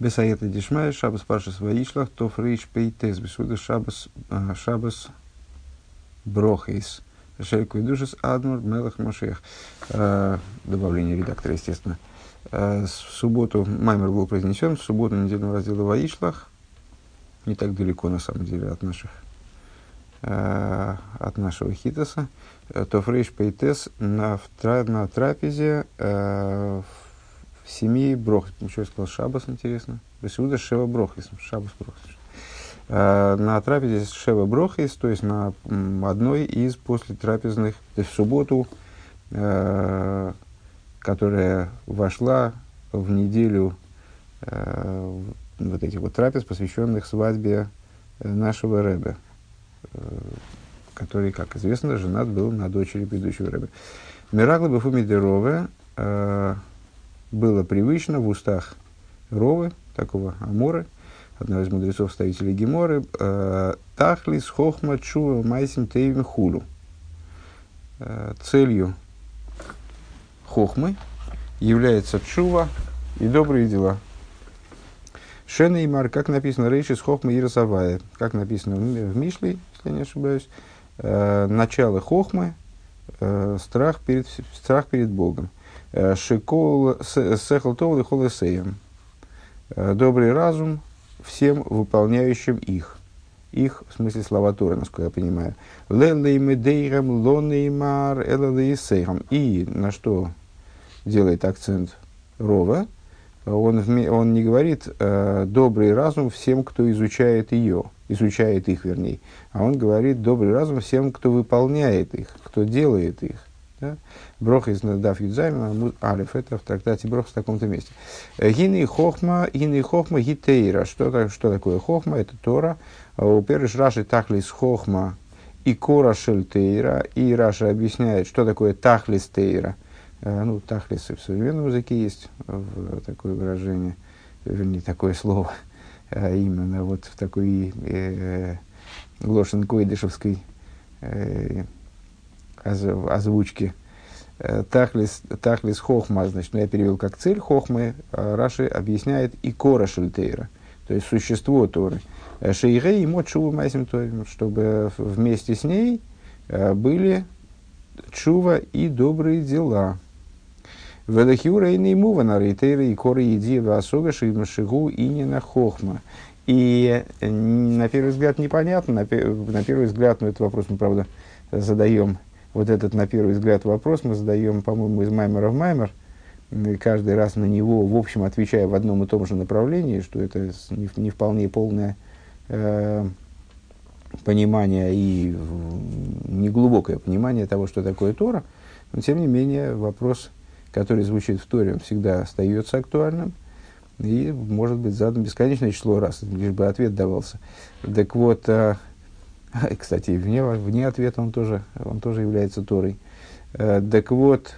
Бесаета Дишмай, Шабас Пашас Ваишлах, Тоф Рейш Пейтес, Бесуда Шабас, Шабас Брохейс, Шельку и Душес Адмур Мелах Машех. Добавление редактора, естественно. В субботу Маймер был произнесен, в субботу недельного раздела Ваишлах, не так далеко на самом деле от наших от нашего хитоса, то фрейш пейтес на, на трапезе в семьи Брохис. Что я сказал? Шабас, интересно. Бесуда Шева Брохис. Шабас Брохис. Э, на трапезе Шева Брохис, то есть на одной из после трапезных, то есть в субботу, э, которая вошла в неделю э, вот этих вот трапез, посвященных свадьбе нашего Рэбе, который, как известно, женат был на дочери предыдущего Рэбе. Мирагла Бефумидерове, было привычно в устах Ровы, такого Амора, одного из мудрецов ставителей Геморы, э, Тахлис Хохма Чува Майсим Тейвим Хулу. Э, целью Хохмы является Чува и добрые дела. Шена и Мар, как написано, Рейшис Хохма Ирасавая, как написано в Мишле, если не ошибаюсь, э, начало Хохмы, страх перед, страх перед Богом. Э, Шикол сехал товл и холесеем. Э, добрый разум всем выполняющим их. Их, в смысле слова Торы, насколько я понимаю. Лелеймедейрам лонеймар элалейсейрам. И на что делает акцент Рова, он, он не говорит э, добрый разум всем, кто изучает ее, изучает их, вернее, а он говорит добрый разум всем, кто выполняет их, кто делает их. Да? Брох из Дав Юдзайма, Алиф, это в трактате Брох в таком-то месте. Э, гины хохма, гины хохма гитейра. Что, что такое хохма? Это Тора. А у Переш Раши Тахлис хохма и Кора Шельтейра. И Раша объясняет, что такое Тахлис Тейра. Э, ну, Тахлис в современном языке есть в такое выражение, вернее, такое слово. Э, именно вот в такой э, Глошин-Койдышевской э, озвучке э, Тахлис, тахлис хохма, значит, ну, я перевел как цель хохмы, а Раши объясняет и кора шельтейра, то есть существо Торы. Э, Шейгей и мот шува майсим чтобы вместе с ней э, были чува и добрые дела. Велахиура и неймува на рейтейра и кора еди васога шигу и не на хохма. И на первый взгляд непонятно, на, на первый взгляд, ну этот вопрос мы, правда, задаем вот этот, на первый взгляд, вопрос мы задаем, по-моему, из Маймера в Маймер, каждый раз на него, в общем, отвечая в одном и том же направлении, что это не, не вполне полное э, понимание и неглубокое понимание того, что такое Тора, но, тем не менее, вопрос, который звучит в Торе, он всегда остается актуальным и может быть задан бесконечное число раз, лишь бы ответ давался. Так вот, э, Кстати, вне, вне ответа он тоже, он тоже является Торой. Э, так вот,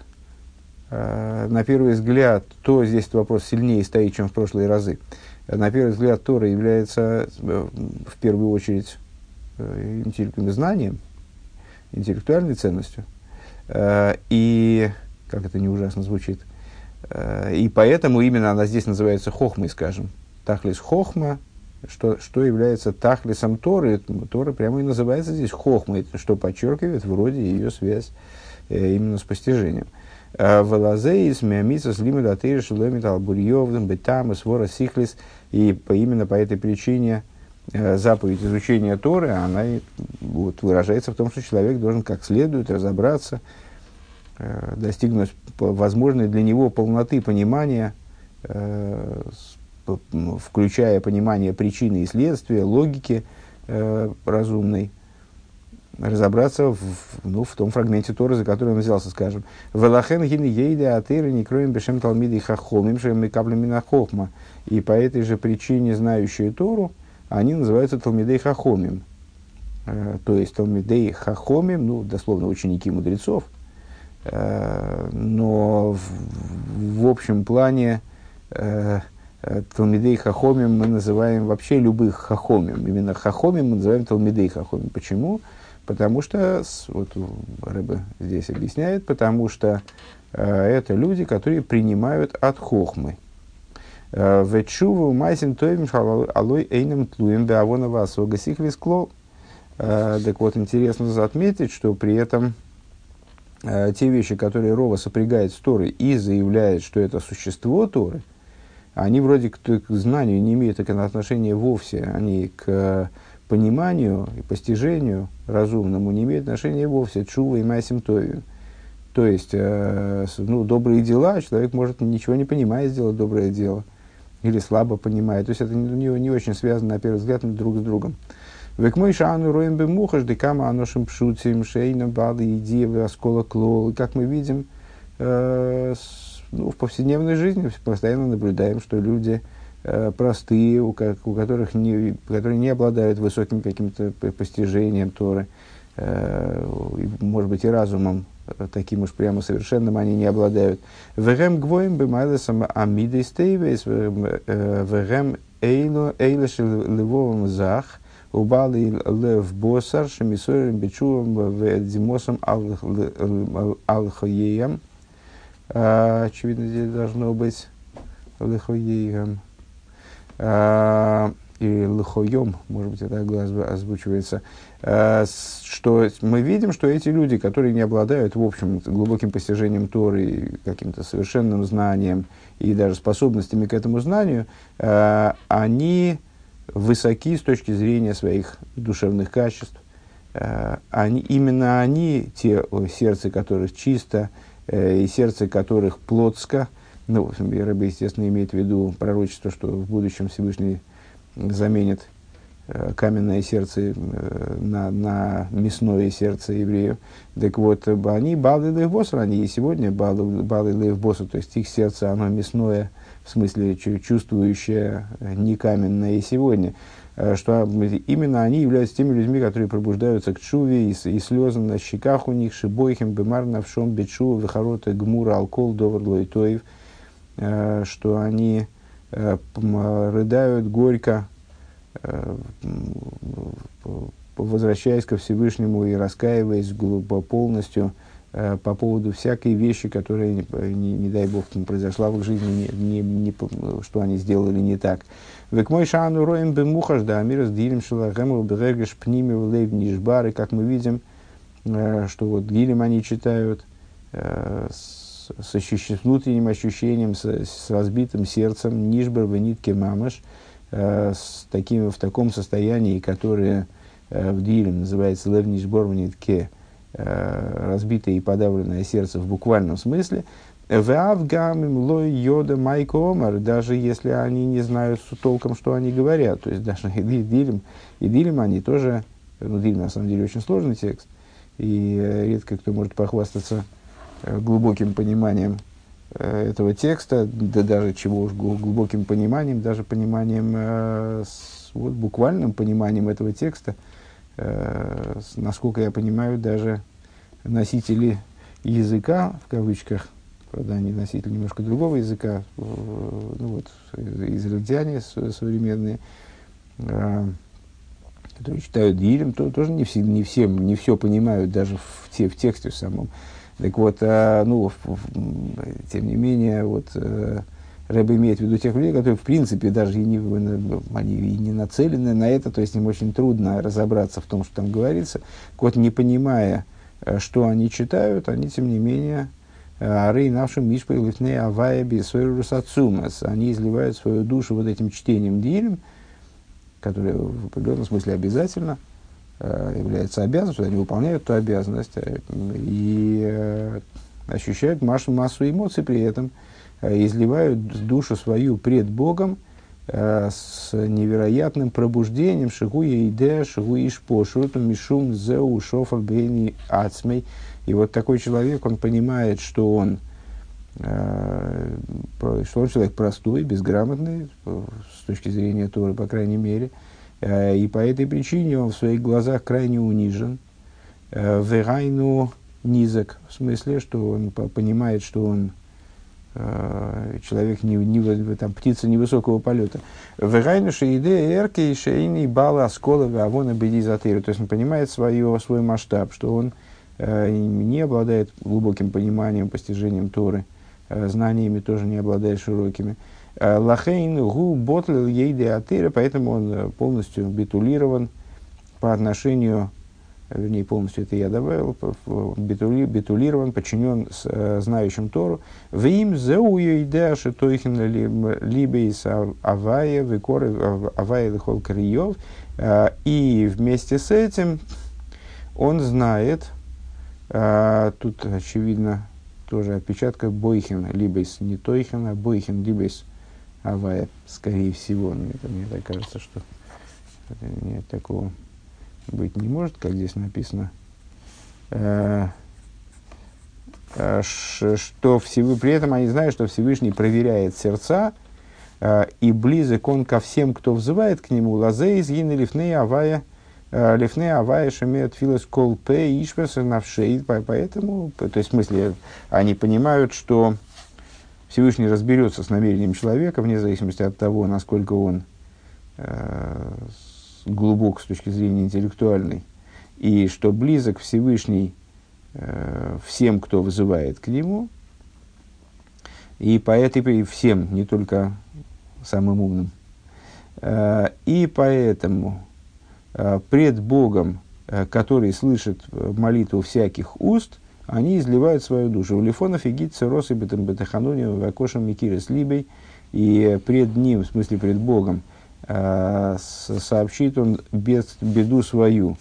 э, на первый взгляд, то здесь этот вопрос сильнее стоит, чем в прошлые разы. Э, на первый взгляд, Тора является в первую очередь интеллектуальным знанием, интеллектуальной ценностью. И, как это не ужасно звучит, и поэтому именно она здесь называется хохмой, скажем. Тахлис хохма, что, что является тахлисом Торы. Тора прямо и называется здесь хохмой, что подчеркивает вроде ее связь э, именно с постижением. «А Валазеис, миамисас, лимидатыриш, лемит албурьевдам, бетам, свора сихлис. И по, именно по этой причине э, заповедь изучения Торы, она вот, выражается в том, что человек должен как следует разобраться, э, достигнуть возможной для него полноты понимания включая понимание причины и следствия, логики э, разумной, разобраться в, ну, в том фрагменте Торы, за который он взялся, скажем. «Велахен гин ейде атыры не кроем бешем талмиды хахомим шем и каплями хохма». И по этой же причине, знающие Тору, они называются талмидей хахомим. Э, то есть талмидей хахомим, ну, дословно, ученики мудрецов. Э, но в, в общем плане Э, Талмидей Хахомим мы называем вообще любых Хахомим. Именно Хахомим мы называем Талмидей Хахомим. Почему? Потому что, вот Рэбе здесь объясняет, потому что э, это люди, которые принимают от Хохмы. Вечуву майсим тоим алой эйнем тлуем беавона васога сихлис клол. Так вот, интересно отметить, что при этом те вещи, которые Рова сопрягает с Торой и заявляет, что это существо Торы, они вроде к, к знанию не имеют отношения вовсе, они к пониманию и постижению разумному не имеют отношения вовсе, чува и майсим тою. То есть, э, ну, добрые дела, человек может ничего не понимая сделать доброе дело, или слабо понимает. То есть, это не, не очень связано, на первый взгляд, друг с другом. Век мой шану роем бы мухаш, декама аношим пшутим, шейна бады, идея, оскола клол. Как мы видим, э, ну, в повседневной жизни постоянно наблюдаем, что люди э, простые, у, у которых не, которые не обладают высоким каким-то постижением Торы, э, может быть, и разумом, э, таким уж прямо совершенным они не обладают. Вегем гвоем бы майлесам амидей стейвейс, вегем эйлеш левовым зах, убали лев босар, шемисорем бичувам ведзимосом алхоеем. Очевидно, здесь должно быть лихоеем. Или лихоем, может быть, это озвучивается. Что мы видим, что эти люди, которые не обладают, в общем, глубоким постижением Торы, каким-то совершенным знанием и даже способностями к этому знанию, они высоки с точки зрения своих душевных качеств. Э, они, именно они, те сердце которых чисто, э, и сердце которых плотско, ну, Рыба, естественно, имеет в виду пророчество, что в будущем Всевышний заменит э, каменное сердце на, на мясное сердце евреев. Так вот, они балы лейвбосер, они и сегодня балы, балы лейвбосер, то есть их сердце, оно мясное, в смысле чувствующая э, не каменная и сегодня, э, что именно они являются теми людьми, которые пробуждаются к чуве, и, и слезы на щеках у них, шибойхим, бемар, навшом, бечува, вихорота, гмура, алкол, довар, лойтоев, э, что они рыдают горько, возвращаясь ко Всевышнему и раскаиваясь глубоко полностью – Э, по поводу всякой вещи, которая, не, не, дай бог, произошла в их жизни, не, не, не, что они сделали не так. Век мой шану роем бемухаш да амирас дилем шелахему берегеш пними лейв нишбары, как мы видим, э, что вот дилем они читают э, с, с, с внутренним ощущением, с, с разбитым сердцем, нишбар венитке мамаш, с таким, в таком состоянии, которое в дилем называется лев нишбор венитке, Э, разбитое и подавленное сердце в буквальном смысле. Вавгамим лой йода майко омар, даже если они не знают толком, что они говорят. То есть даже и дилем, и дилем они тоже, ну дилем на самом деле очень сложный текст, и э, редко кто может похвастаться э, глубоким пониманием этого текста, да даже чего уж глубоким пониманием, даже пониманием, вот, буквальным пониманием этого текста – э, насколько я понимаю, даже носители языка, в кавычках, правда, они носители немножко другого языка, э, ну вот, израильтяне современные, э, которые читают Дилем, то, тоже не, все, не, всем, не все понимают, даже в, те, в тексте самом. Так вот, э, ну, в, в, тем не менее, вот, э, Рэб имеет в виду тех людей, которые, в принципе, даже и не, они и не нацелены на это, то есть им очень трудно разобраться в том, что там говорится. Вот не понимая, э, что они читают, они, тем не менее, э, Рей нашим мишпой лифней авая бисойрусацумас. Они изливают свою душу вот этим чтением дилем, которое в определенном смысле обязательно, э, является обязанностью, они выполняют эту обязанность и ощущают массу, эмоций при этом – изливают душу свою пред Богом э, с невероятным пробуждением шигуя иде, шигуя ишпо, шуту мишум зеу шофа бейни ацмей. И вот такой человек, он понимает, что он, э, что он человек простой, безграмотный, с точки зрения Торы, по крайней мере, и по этой причине он в своих глазах крайне унижен. Верайну низок, в смысле, что он понимает, что он Э, человек, не, не, там, птица невысокого полета. Вегайнуша идея эрки и шейни бала оскола авона бедизатыры. То есть он понимает свое, свой масштаб, что он э, не обладает глубоким пониманием, постижением Торы, э, знаниями тоже не обладает широкими. Лахейн гу ботлил ейде атыра, поэтому он полностью битулирован по отношению вернее, полностью это я добавил, битули, битулирован, подчинен с, э, знающим Тору. В им зеую шитойхин либо из авая, викоры авая лихол криев. Э, и вместе с этим он знает, э, тут очевидно тоже отпечатка Бойхин, либо из не Тойхин, а Бойхин, из Авая, скорее всего. Мне, мне так кажется, что нет такого быть не может, как здесь написано, э, э, что Всевышний, при этом они знают, что Всевышний проверяет сердца, э, и близок он ко всем, кто взывает к нему, лазе из гины лифней авая, лифней авая шамет филос кол п ишпес навшей, поэтому, то есть в смысле, они понимают, что Всевышний разберется с намерением человека, вне зависимости от того, насколько он глубок с точки зрения интеллектуальной, и что близок Всевышний э, всем, кто вызывает к нему, и по этой всем, не только самым умным. Э, и поэтому э, пред Богом, э, который слышит молитву всяких уст, они изливают свою душу. У Лифонов и Гитца, Росы, Бетахануни, Вакошем, Микирес, Либей, и пред ним, в смысле пред Богом, Э, сообщит он бед, беду свою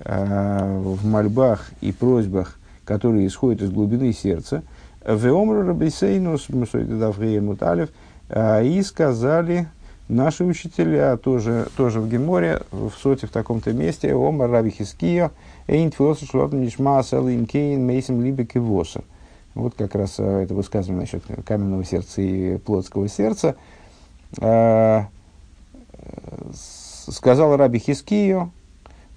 э, в мольбах и просьбах, которые исходят из глубины сердца. Веомру Рабисейнус, Муталев, э, и сказали наши учителя, тоже, тоже в Геморе, в соте в таком-то месте, Омар Раби Хиския, Эйн Тфилоса Шлотн Нишма Кейн Мейсим Либек и Воса. Вот как раз это высказывание насчет каменного сердца и плотского сердца сказал Раби Хискию,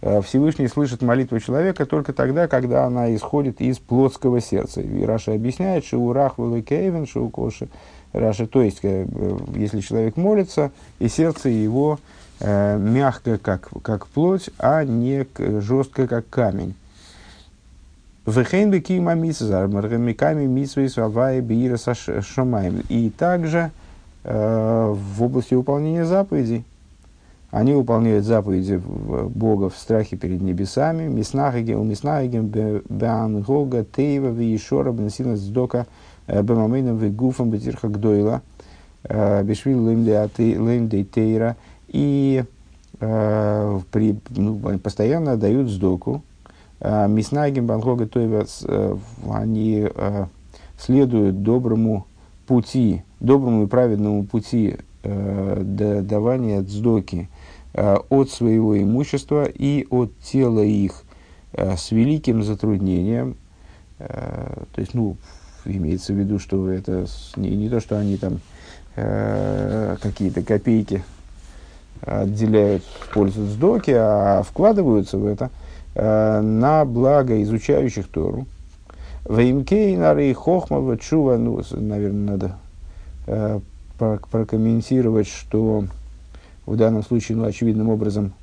э, Всевышний слышит молитву человека только тогда, когда она исходит из плотского сердца. И Раша объясняет, что у Рах Кейвен, что у Коши Раша, то есть, э, если человек молится, и сердце его э, мягко, как, как плоть, а не жестко, как камень. И также э, в области выполнения заповедей они выполняют заповеди Бога в страхе перед небесами. Миснахагем, умиснахагем, беангога, тейва, виешора, бенсина, сдока, э, бемамейном, вегуфом, бетирхагдойла, э, бешвил леймдей тейра. И э, при, ну, постоянно дают сдоку. Миснагим, бангога, тейва, они следуют доброму пути, доброму и праведному пути давания дздоки, от своего имущества и от тела их э, с великим затруднением. Э, то есть, ну, имеется в виду, что это не, не то, что они там какие-то копейки отделяют в пользу сдоки, а вкладываются в это на благо изучающих Тору. Веймкейнары и Хохмова Чува, ну, наверное, надо прокомментировать, что в данном случае, ну, очевидным образом,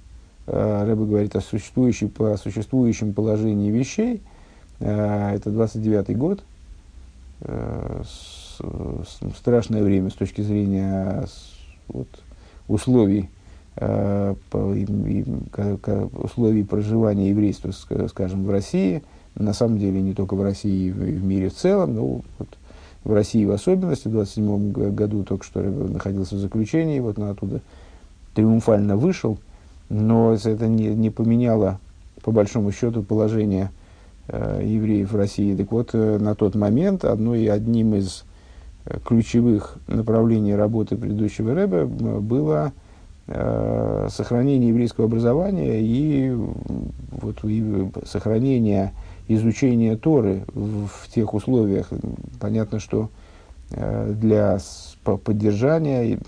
э, Рэбе говорит о, существующей, о существующем положении вещей. Э, это 29-й год. Э, страшное время с точки зрения вот, условий, по, условий проживания еврейства, скажем, в России. На самом деле, не только в России, и в, мире в целом, но вот, в России в особенности. В 27 году только что находился в заключении, вот на оттуда триумфально вышел, но это не, не поменяло, по большому счету, положение э, евреев в России. Так вот, э, на тот момент одной, одним из э, ключевых направлений работы предыдущего Рэба было э, сохранение еврейского образования и, вот, и сохранение изучения Торы в, в тех условиях. Понятно, что э, для поддержания,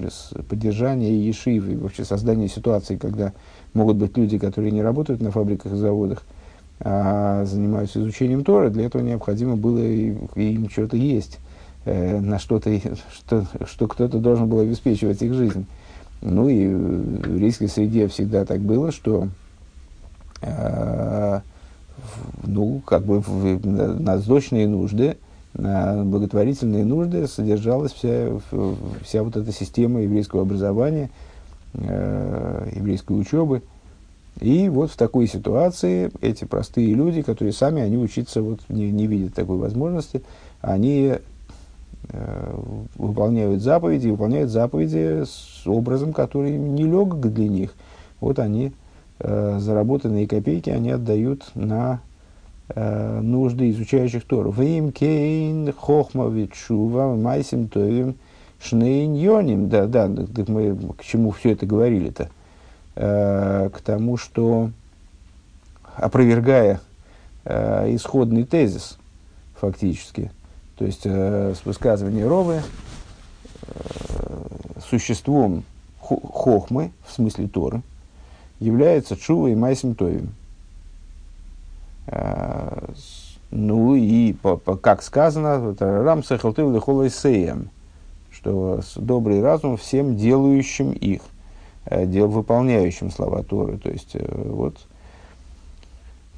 поддержания Ешив и вообще создания ситуации, когда могут быть люди, которые не работают на фабриках и заводах, а занимаются изучением Тора, для этого необходимо было им что-то есть, э, на что-то, что, что кто-то должен был обеспечивать их жизнь. Ну и в еврейской среде всегда так было, что э, ну, как бы в, на, на нужды благотворительные нужды содержалась вся, вся вот эта система еврейского образования, э, еврейской учебы. И вот в такой ситуации эти простые люди, которые сами, они учиться вот не, не видят такой возможности, они э, выполняют заповеди, выполняют заповеди с образом, который нелегок для них. Вот они э, заработанные копейки они отдают на э, нужды изучающих Тору. Вим кейн хохма витшува майсим тоевим шнейньоним. Да, да, мы к чему все это говорили-то? Э, к тому, что опровергая э, исходный тезис фактически, то есть э, с высказывания Ровы, э, существом хохмы, в смысле Торы, является Чува и Майсим Товим. Э, ну и, по, по, как сказано, Рам Сахалтыл Лехолайсеем, что добрый разум всем делающим их, э, дел, выполняющим слова Торы. То есть, э, вот,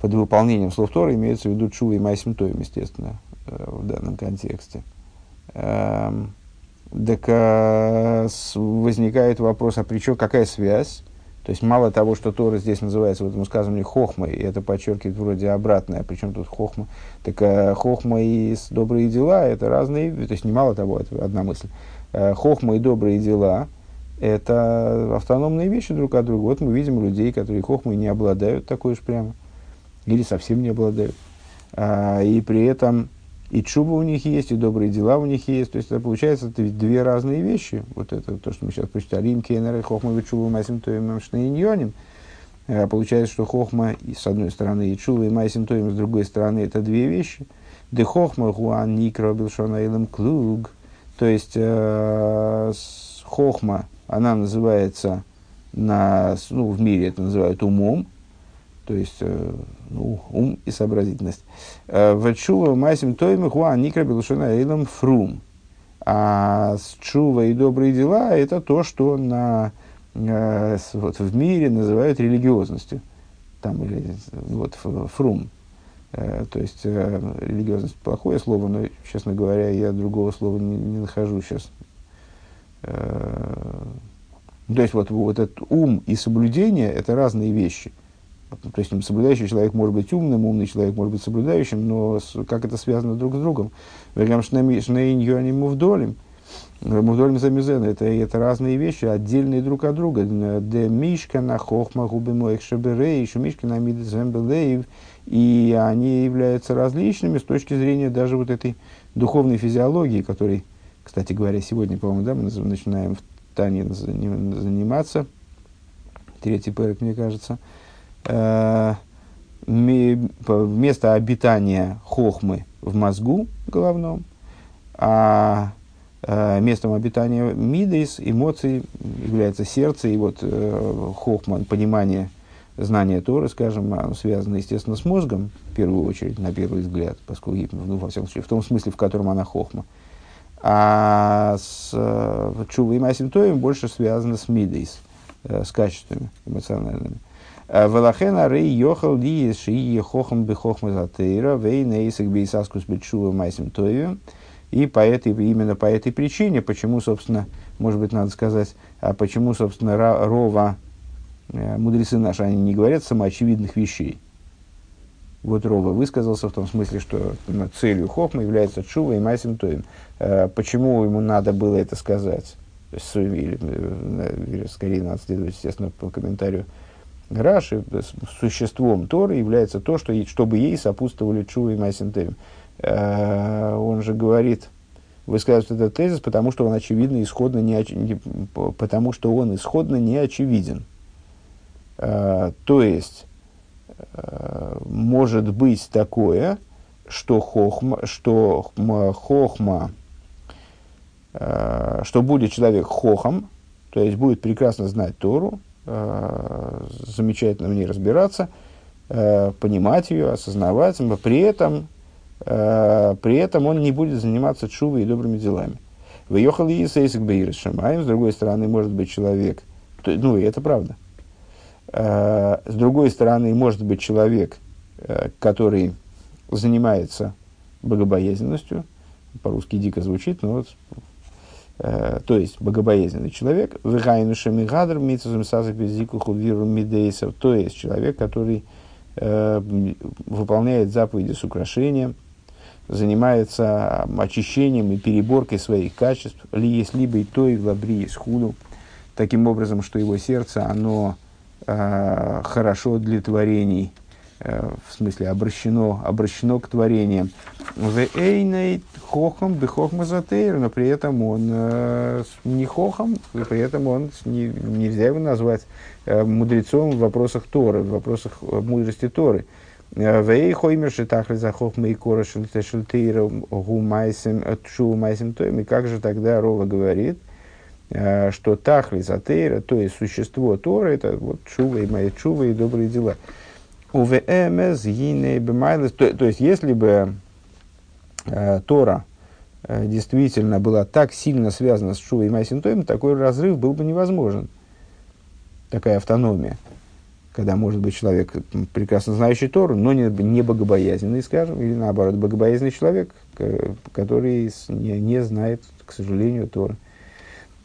под выполнением слов Торы имеется в виду Чува и Майсим Тоем, естественно, в данном контексте. Эм, так возникает вопрос, а при чем какая связь то есть мало того, что Тора здесь называется в этом сказании хохмой, и это подчеркивает вроде обратное, причем тут хохма, так э, хохма и добрые дела это разные, то есть не мало того, это одна мысль. Э, хохма и добрые дела это автономные вещи друг от друга. Вот мы видим людей, которые хохмой не обладают такой уж прямо, или совсем не обладают. А, и при этом и чуба у них есть, и добрые дела у них есть. То есть это получается это ведь две разные вещи. Вот это то, что мы сейчас прочитали. Им кейнер хохма и чуба масим шнейньоним. Э, получается, что хохма и с одной стороны и чуба и масим тоим с другой стороны это две вещи. Де хохма гуан никро билшона клуг. То есть э, хохма, она называется на, ну, в мире это называют умом, то есть э, ну, ум и сообразительность. Э, в чува майсим тойми хуа никра белушена эйлам фрум. А с чува и добрые дела это то, что на, э, вот, в мире называют религиозностью. Там, или, вот, фрум. То есть религиозность плохое слово, но, честно говоря, я другого слова не, не нахожу сейчас. То есть вот, вот этот ум и соблюдение это разные вещи. То есть соблюдающий человек может быть умным, умный человек может быть соблюдающим, но как это связано друг с другом? Вегам шнейньони мувдолим. Мувдолим замизен. Это, это разные вещи, отдельные друг от друга. Де мишка на хохма губы моих шаберей, еще мишка на мидзембелеев. И они являются различными с точки зрения даже вот этой духовной физиологии, которой, кстати говоря, сегодня, по-моему, да, мы начинаем в Тане заниматься. Третий пэрик, мне кажется – место обитания хохмы в мозгу головном, а э, местом обитания мидейс, эмоций, является сердце, и вот э, хохма, понимание, знание Торы, скажем, оно связано, естественно, с мозгом, в первую очередь, на первый взгляд, поскольку, ну, во всяком случае, в том смысле, в котором она хохма. А с э, Чува и Масимтоем больше связано с мидейс, э, с качествами эмоциональными. Э, Велахена рей йохал ди шии хохам бихохма затейра вейна исак бейсаскус бетшува майсим тоеве. И по этой, именно по этой причине, почему, собственно, может быть, надо сказать, а почему, собственно, Рова, э, мудрецы наши, они не говорят самоочевидных вещей. Вот Рова высказался в том смысле, что целью Хохма является Чува и Майсим Тоим. Э, почему ему надо было это сказать? Или, скорее, надо следовать, естественно, по комментарию Раши существом Торы является то, что, чтобы ей сопутствовали Чува и Майсентевим. Э, он же говорит, высказывает этот тезис, потому что он очевидно исходно не, потому что он исходно не очевиден. Э, то есть, э, может быть такое, что хохма, что хохма, что будет человек хохом, то есть будет прекрасно знать Тору, Э, замечательно в ней разбираться, э, понимать ее, осознавать, но при этом, э, при этом он не будет заниматься чувой и добрыми делами. Выехал и Исейсик Бейрис Шамаем, с другой стороны, может быть человек, ну и это правда. С другой стороны, может быть человек, который занимается богобоязненностью, по-русски дико звучит, но вот, э, то есть богобоязненный человек, вихайнушами гадр митсусом сазак безикуху виру мидейсов, то есть человек, который э, выполняет заповеди с украшением, занимается очищением и переборкой своих качеств, ли есть либо и то, и в лабри, и схуду, таким образом, что его сердце, оно э, хорошо для творений, э, в смысле обращено, обращено к творениям. Хохом бы хохмазатейр, но при этом он э, не хохом, и при этом он не, нельзя его назвать э, мудрецом в вопросах Торы, в вопросах э, мудрости Торы. Вей хоймер шитахли за хохма и кора шельтейра гу майсем тоем. И как же тогда Рова говорит, что тахли затейра, то есть существо Торы, это вот чува и мои чува и добрые дела. УВМС, бемайлес. То есть, если бы э, Тора э, действительно была так сильно связана с Шувой и Майсинтоем, такой разрыв был бы невозможен. Такая автономия. Когда может быть человек, прекрасно знающий Тору, но не, не богобоязненный, скажем, или наоборот, богобоязненный человек, который не, не знает, к сожалению, Торы.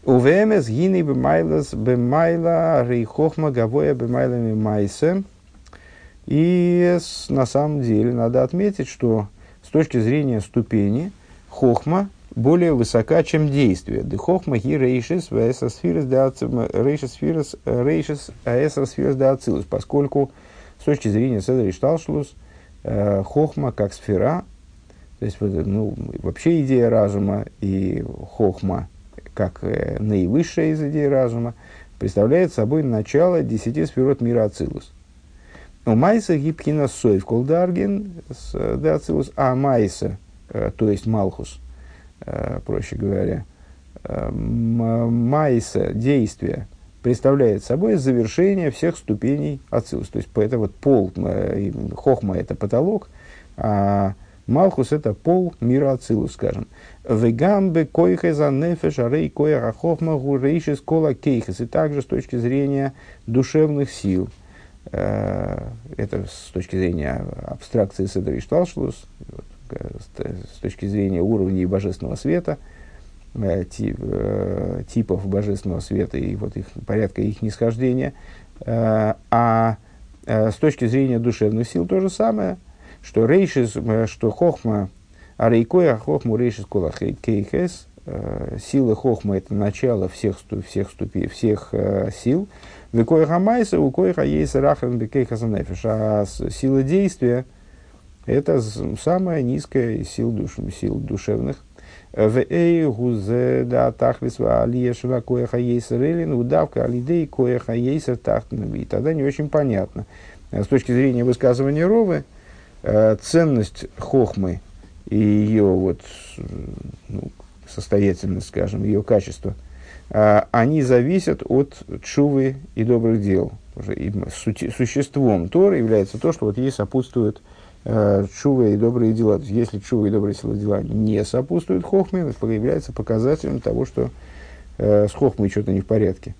УВМС гиней бемайлес бемайла рейхохма гавоя бемайлами майсе. И на самом деле надо отметить, что с точки зрения ступени хохма более высока, чем действие. Де хохма ги рейшис рейшис аэсосфирс де ацилус, поскольку с точки зрения Седри Шталшлус э, хохма как сфера, то есть ну, вообще идея разума и хохма как э, наивысшая из идей разума, представляет собой начало десяти сферот мира Ацилус. У Майса гибкина сой в колдарген дацилус, а Майса, э, то есть Малхус, э, проще говоря, э, Майса, действие, представляет собой завершение всех ступеней Ацилус. То есть, это вот пол, Хохма – это потолок, а Малхус – это пол мира Ацилус, скажем. Вегамбе койхеза нефеш арей коя хохма гурейшис кола кейхес. И также с точки зрения душевных сил – Э, это с точки зрения абстракции Седри Шталшлус, с точки зрения уровней божественного света, э, тип, э, типов божественного света и вот их, порядка их нисхождения. А с точки зрения душевных сил то же самое, что рейшис, что хохма, а рейкоя хохму рейшис кола кейхес, сила хохма это начало всех, всех, ступи, всех сил, Векой хамайса, у кой хаейса рахан бекей хазанефиш. А сила действия – это самая низкая из сил, душ, сил душевных. В эй гузе да тахлис ва алия шла коя хаейса релин, удавка алидей коя хаейса тахтнаби. И тогда не очень понятно. С точки зрения высказывания Ровы, э, ценность хохмы и ее вот, ну, состоятельность, скажем, ее качество – а, они зависят от чувы и добрых дел. И существом Тора является то, что вот ей сопутствует э, чувы и добрые дела. То есть, если чувы и добрые дела не сопутствуют хохме, это является показателем того, что э, с хохмой что-то не в порядке.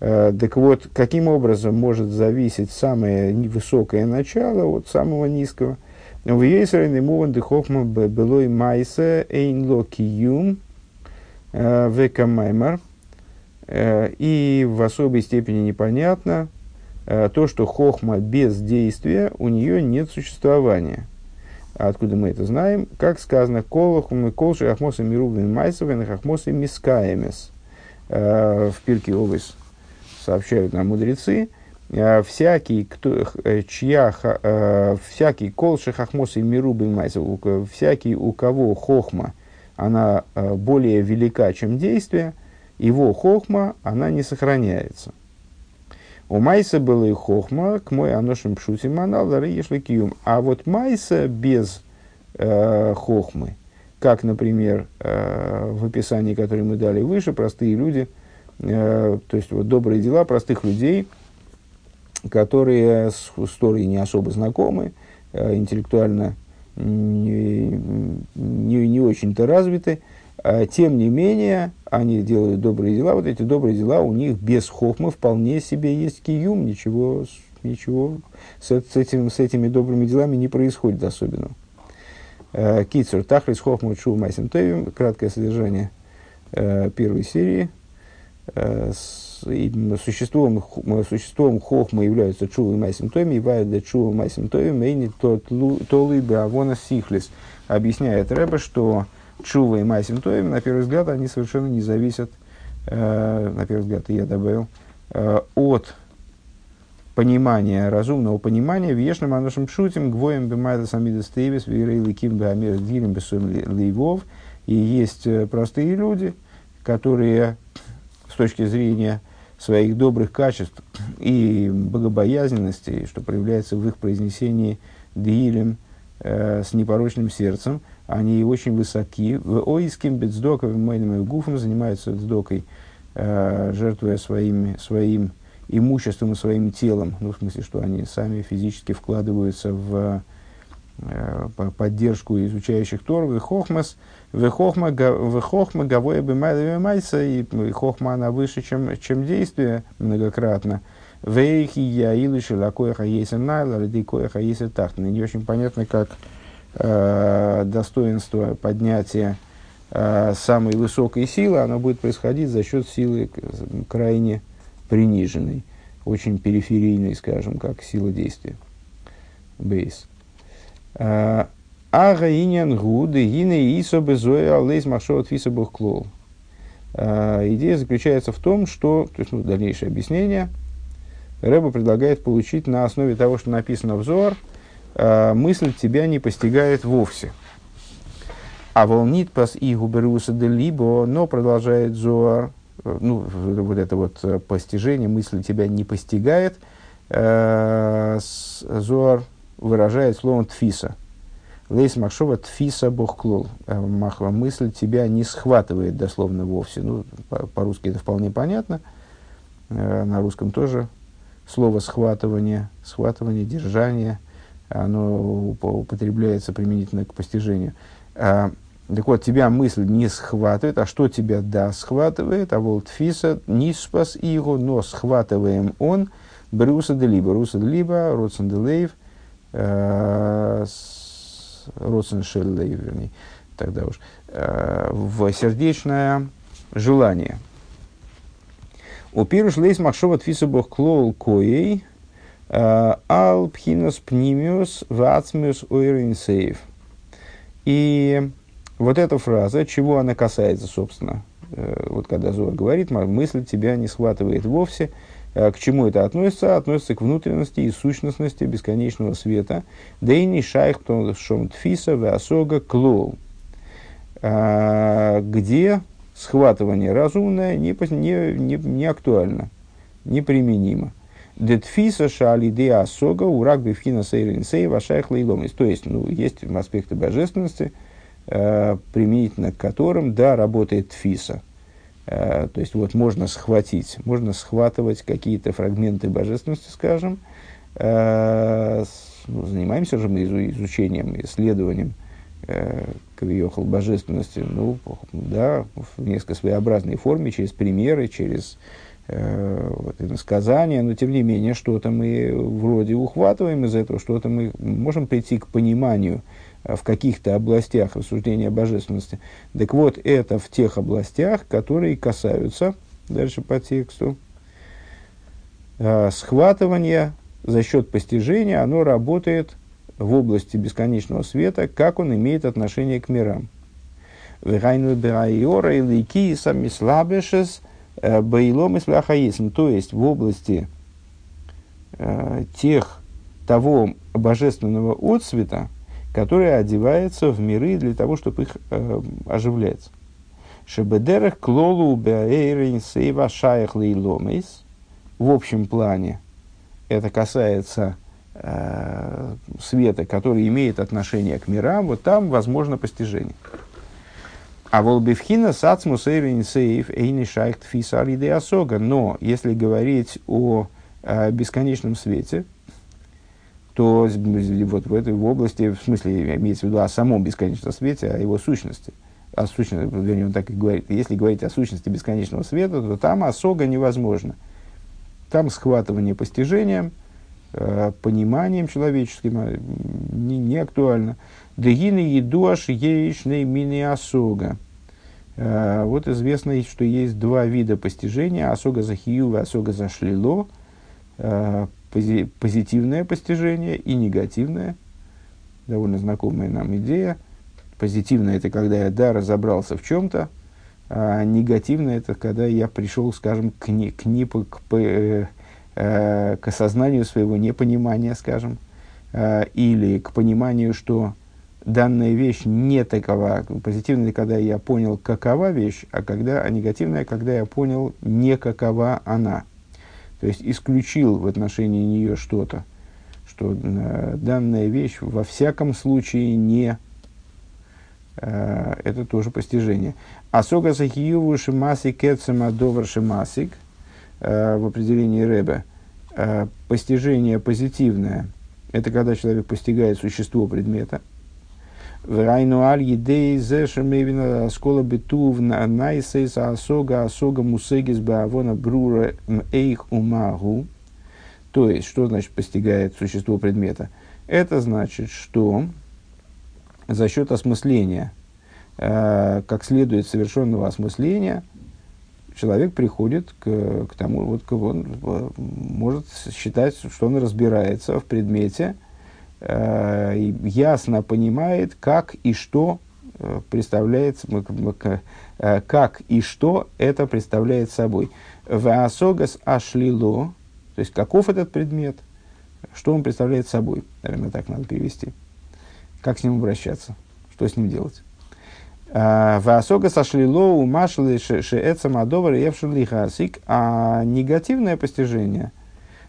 Э, так вот, каким образом может зависеть самое высокое начало от самого низкого? В Ейсрейне Муван де Хохма Белой Майса Эйн Ло Киюм – Э, Векамаймар. Э, и в особой степени непонятно э, то, что хохма без действия, у нее нет существования. Откуда мы это знаем? Как сказано, колохум колши ахмосы мирубин майсовен ахмосы мискаемес. В пирке овес сообщают нам мудрецы, всякий, кто, чья, всякий колши хахмосы мирубин майсов, всякий, у кого хохма – она э, более велика, чем действие, его хохма, она не сохраняется. У Майса было и хохма, к мой аношим пшути манал, киюм. А вот Майса без э, хохмы, как, например, э, в описании, которое мы дали выше, простые люди, э, то есть вот добрые дела простых людей, которые с историей не особо знакомы, э, интеллектуально не, не, не очень-то развиты, а, тем не менее, они делают добрые дела. Вот эти добрые дела у них без хохмы вполне себе есть киюм, ничего, ничего с, с, этим, с этими добрыми делами не происходит особенного. Э, Кицур Тахлис Хохму Чу Майсим краткое содержание э, первой серии. Э, существом, существом Хохма являются Чу и Майсим Тевим, и Вайда Чу и Майсим Тевим, и не Толы Беавона Сихлис. Объясняет Рэба, что Чува и Майсим Тевим, на первый взгляд, они совершенно не зависят, на первый взгляд, я добавил, от понимания, разумного понимания, вешным анушем шутим, гвоем бемайда самида стейвис, вирейли ким беамир дилем бесуем лейвов. И есть э, простые люди, которые с точки зрения своих добрых качеств и богобоязненности, что проявляется в их произнесении дилем э, с непорочным сердцем, они очень высоки. В оиским бедздоковым майным гуфом занимаются дздокой, э, жертвуя своим, своим имуществом и своим телом, ну, в смысле, что они сами физически вкладываются в поддержку изучающих Тор, в хохмас, в хохма, в хохма гавоя майса, и хохма она выше, чем, чем действие многократно. Вейхи я илыши лакоя хаеса найла, лады коя хаеса тахтана. Не очень понятно, как э, достоинство поднятия э, самой высокой силы, оно будет происходить за счет силы крайне приниженный, очень периферийный, скажем, как сила действия. Бейс. А, ага иньян гуды гине исо безоя лейс махшот фиса клол. А, идея заключается в том, что, то есть, ну, дальнейшее объяснение, Рэба предлагает получить на основе того, что написано в Зор, а, мысль тебя не постигает вовсе. А волнит пас и губеруса де либо, но продолжает Зоар, Э, ну, вот это вот э, постижение, мысль тебя не постигает, э, Зоар выражает словом тфиса. Лейс Махшова тфиса бохклол. Мысль тебя не схватывает дословно вовсе. Ну, по-русски это вполне понятно. На русском тоже слово схватывание, схватывание, держание, оно употребляется применительно к постижению. Так вот, тебя мысль не схватывает, а что тебя, да, схватывает, а вот фиса не спас его, но схватываем он, Бруса де либо, Руса де либо, Родсен де лейв, э, Родсен шеллейв, вернее, тогда уж, э, в сердечное желание. У пируш лейс махшова тфиса клоул коей, э, ал пхинос пнимиус вацмиус ойринсейв. И вот эта фраза, чего она касается, собственно, вот когда Зор говорит, мысль тебя не схватывает вовсе, к чему это относится? Относится к внутренности и сущностности бесконечного света. Да и не шайх шом тфиса веосога клол. А, где схватывание разумное не, не, не, не актуально, неприменимо. Детфиса шали де асога урак бифхина сейрин сей вашайх лейломис. То есть, ну, есть аспекты божественности – Э, применительно к которым, да, работает ФИСа. Э, то есть, вот можно схватить, можно схватывать какие-то фрагменты божественности, скажем, э, ну, занимаемся же мы изучением, исследованием э, Кавиохал божественности, ну, да, в несколько своеобразной форме, через примеры, через вот, сказания, но тем не менее, что-то мы вроде ухватываем из этого, что-то мы можем прийти к пониманию, в каких-то областях рассуждения божественности. Так вот, это в тех областях, которые касаются, дальше по тексту, э, схватывания за счет постижения, оно работает в области бесконечного света, как он имеет отношение к мирам. Э, то есть в области э, тех, того божественного отцвета, которая одевается в миры для того, чтобы их э, оживлять. Шебедерах клолу беэйрин сейва шаях лейломейс. В общем плане это касается э, света, который имеет отношение к мирам, вот там возможно постижение. А волбивхина сацмус эйрин сейв эйни шайх тфисари Но если говорить о э, бесконечном свете, то вот в этой области, в смысле, имеется в виду о самом бесконечном свете, о его сущности, о сущности, вернее, он так и говорит, если говорить о сущности бесконечного света, то там осога невозможно. Там схватывание постижением, э, пониманием человеческим а, не, не актуально. Дегины едуаш еишней мини осога. Э, вот известно, что есть два вида постижения. Осога за хию и осога за шлило. Э, позитивное постижение и негативное. Довольно знакомая нам идея. Позитивное – это когда я, да, разобрался в чем-то, а негативное – это когда я пришел, скажем, к, не, к, не, к, э, э, к осознанию своего непонимания, скажем, э, или к пониманию, что данная вещь не такова. Позитивное, когда я понял, какова вещь, а, когда, а негативное, когда я понял, не какова она. То есть исключил в отношении нее что-то, что э, данная вещь во всяком случае не э, это тоже постижение. Асога сахиюву шимасик кецема довар шимасик э, в определении Рэбе. Э, постижение позитивное – это когда человек постигает существо предмета. Врайну аль едей зе шемевина скола битув найсейс асога асога мусегис баавона брура эйх умагу. То есть, что значит постигает существо предмета? Это значит, что за счет осмысления, э, как следует совершенного осмысления, человек приходит к, к тому, вот, к, он может считать, что он разбирается в предмете, ясно понимает, как и что э, представляет, э, как и что это представляет собой. Ваасогас ашлило, то есть каков этот предмет, что он представляет собой, наверное, так надо перевести. Как с ним обращаться, что с ним делать. А, Ваасога сошлило у машлы шеэца мадовар евшили хасик, а негативное постижение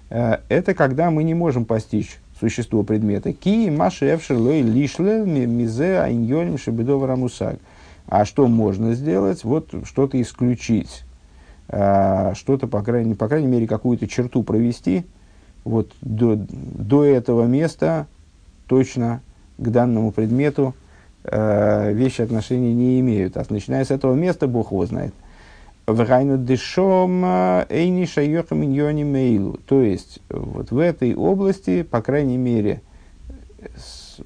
э, – это когда мы не можем постичь существо предмета. Ки маши евшилой лишле мизе айньоним шебедовара мусаг. А что можно сделать? Вот что-то исключить, а, что-то, по крайней, по крайней мере, какую-то черту провести, вот до, до этого места точно к данному предмету э, вещи отношения не имеют. А начиная с этого места, Бог его знает. Врайну дешом э, эйни шайоха миньони мейлу. То есть, вот в этой области, по крайней мере, с,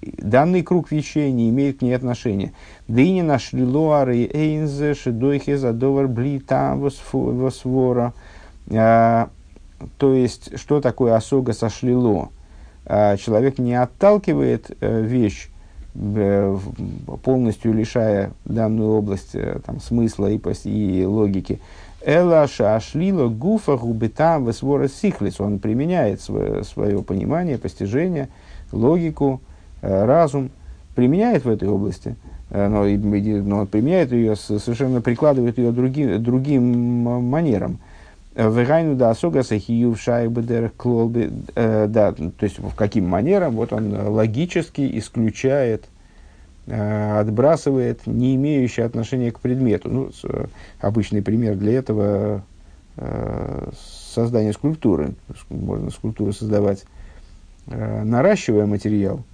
данный круг вещей не имеет к ней отношения. Дыни нашли луары эйнзе шедойхе задовар блита восвора. Э, то есть, что такое осога сошлило? А человек не отталкивает э, вещь, э, полностью лишая данную область э, там, смысла и, и логики. Эла шашлила гуфа губита весвора сихлис. Он применяет свое, свое понимание, постижение, логику, разум, применяет в этой области, но, но применяет ее, совершенно прикладывает ее другим, другим манерам. Вегайну да асога сахию в шайбедер клолбе. Э, да, то есть в каким манером вот он логически исключает, э, отбрасывает не имеющее отношения к предмету. Ну, обычный пример для этого э, создание скульптуры. Можно скульптуру создавать, наращивая материал.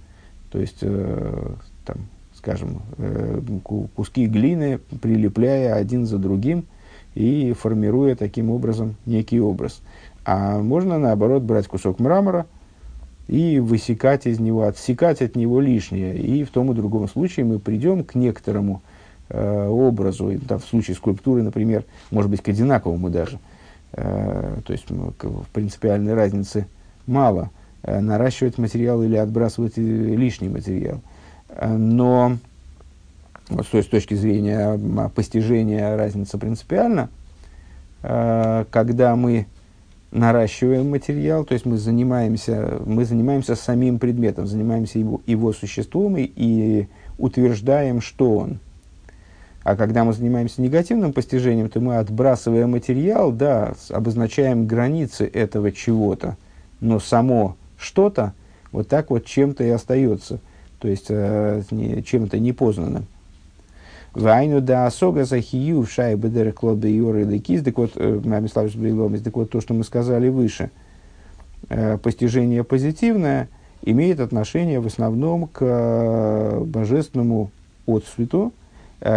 То есть, там, скажем, куски глины, прилепляя один за другим – и формируя таким образом некий образ. А можно, наоборот, брать кусок мрамора и высекать из него, отсекать от него лишнее. И в том и другом случае мы придем к некоторому э, образу, и, там, в случае скульптуры, например, может быть, к одинаковому даже. Э, то есть к, в принципиальной разницы мало э, наращивать материал или отбрасывать лишний материал. Э, но вот, то есть с точки зрения постижения разница принципиальна, когда мы наращиваем материал, то есть мы занимаемся, мы занимаемся самим предметом, занимаемся его, его существом и, и утверждаем, что он. А когда мы занимаемся негативным постижением, то мы, отбрасывая материал, да, обозначаем границы этого чего-то, но само что-то вот так вот чем-то и остается, то есть э, чем-то непознанным. Вайну да асога за хию в шай бедер клоды юры лекиз. Так вот, э, Мамиславич Бриломис, так вот то, что мы сказали выше. Э, постижение позитивное имеет отношение в основном к э, божественному отцвету,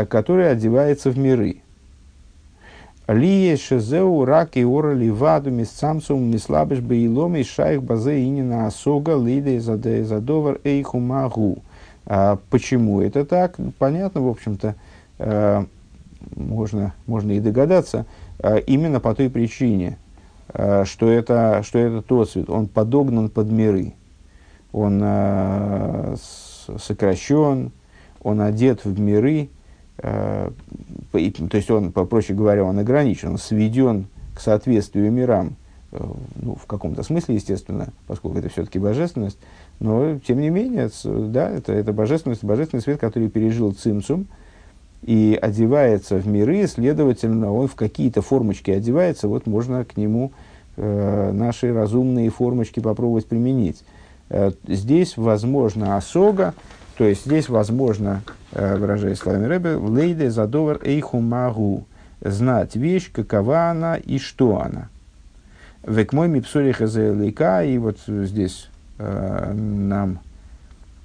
который одевается в миры. Лие шезеу рак и ора ливаду мисцамцум мислабеш беилом и шайх базе инина асога лиде задовар эйху магу. А почему это так? Понятно, в общем-то, э, можно, можно и догадаться. Э, именно по той причине, э, что это, что это тот цвет, он подогнан под миры. Он сокращен, он одет в миры, то есть он, проще говоря, он ограничен, он сведен к соответствию мирам, ну, в каком-то смысле, естественно, поскольку это все-таки божественность, но, тем не менее, да, это, это божественность, божественный свет, который пережил цимсум и одевается в миры, следовательно, он в какие-то формочки одевается, вот можно к нему э, наши разумные формочки попробовать применить. Э, здесь, возможно, осога, то есть здесь возможно, э, выражаясь словами Рэбе, лейде задовар эйху магу, знать вещь, какова она и что она. Век мой мипсури лейка, и вот здесь э, нам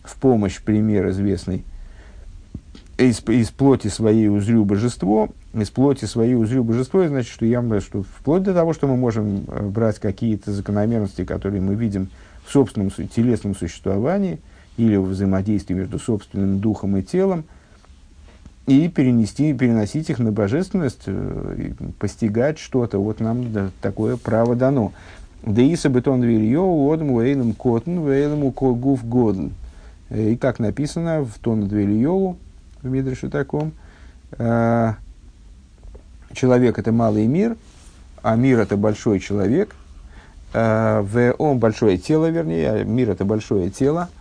в помощь пример известный. Из, из плоти своей узрю божество, из плоти своей узрю божество, значит, что я, что вплоть до того, что мы можем э, брать какие-то закономерности, которые мы видим в собственном телесном существовании – или в взаимодействии между собственным духом и телом, и перенести, переносить их на божественность, э, постигать что-то. Вот нам да, такое право дано. Да и сабетон вильё, уодм уэйлем котн, уэйлем гуф годн. И как написано в тон Двильеву, в Мидреше таком, э, человек это малый мир, а мир это большой человек, э, в он большое тело, вернее, а мир это большое тело –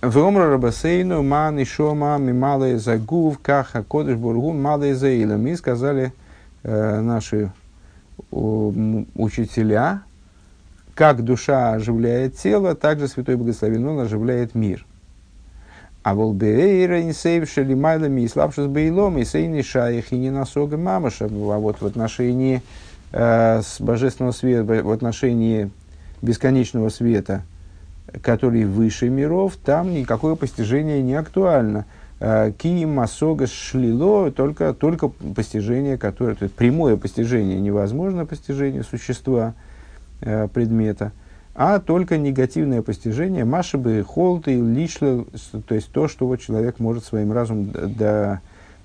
Вромра Рабасейну, Ман и Шома, Мималая Загув, Каха, Кодыш Бургун, Малая Заила. Мы сказали э, наши учителя, как душа оживляет тело, так же Святой Благословен Он оживляет мир. А волбеэйра инсейвши лимайлами и слабши с бейлом, и сейни шаих и не насога мамаша. А вот в отношении э, с божественного света, в отношении бесконечного света – который выше миров, там никакое постижение не актуально. Э, ки масога шлило, только, только постижение, которое, то есть прямое постижение невозможно, постижение существа, э, предмета, а только негативное постижение, машибы, холты, лишло, то есть то, что вот человек может своим разумом до,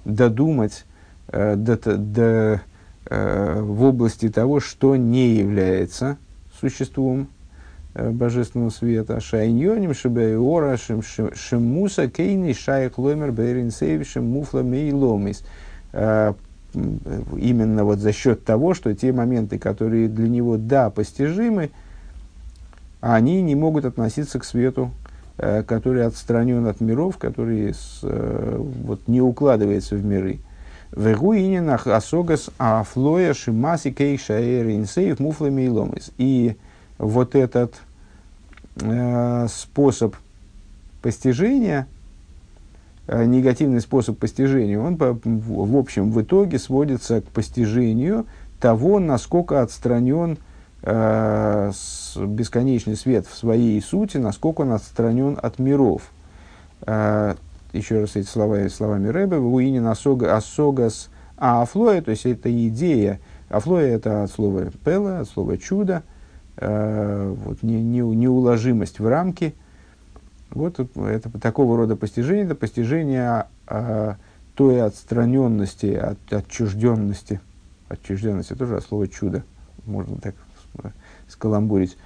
додумать э, до, до, в области того, что не является существом, божественного света. Шайньоним шибеора шемуса кейни шайх ломер бейрин сейвишем муфла мейломис. Э, именно вот за счет того, что те моменты, которые для него да постижимы, они не могут относиться к свету, э, который отстранен от миров, который с, вот, не укладывается в миры. Вегуининах асогас афлоя шимаси кейша инсейв муфлами и ломис. И вот этот э, способ постижения, э, негативный способ постижения, он по, в, общем в итоге сводится к постижению того, насколько отстранен э, бесконечный свет в своей сути, насколько он отстранен от миров. Э, еще раз эти слова словами Рэбе, в Уинин Асогас Афлоя, то есть это идея, Афлоя это от слова Пела, от слова чудо, э, вот, не, не, неуложимость в рамки. Вот это такого рода постижение, это постижение э, той отстраненности, от, отчужденности. Отчужденность это тоже от слова чудо, можно так скаламбурить.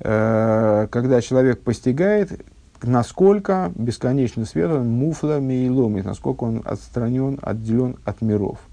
Э, когда человек постигает, насколько бесконечный свет он муфла мейлом, насколько он отстранен, отделен от миров –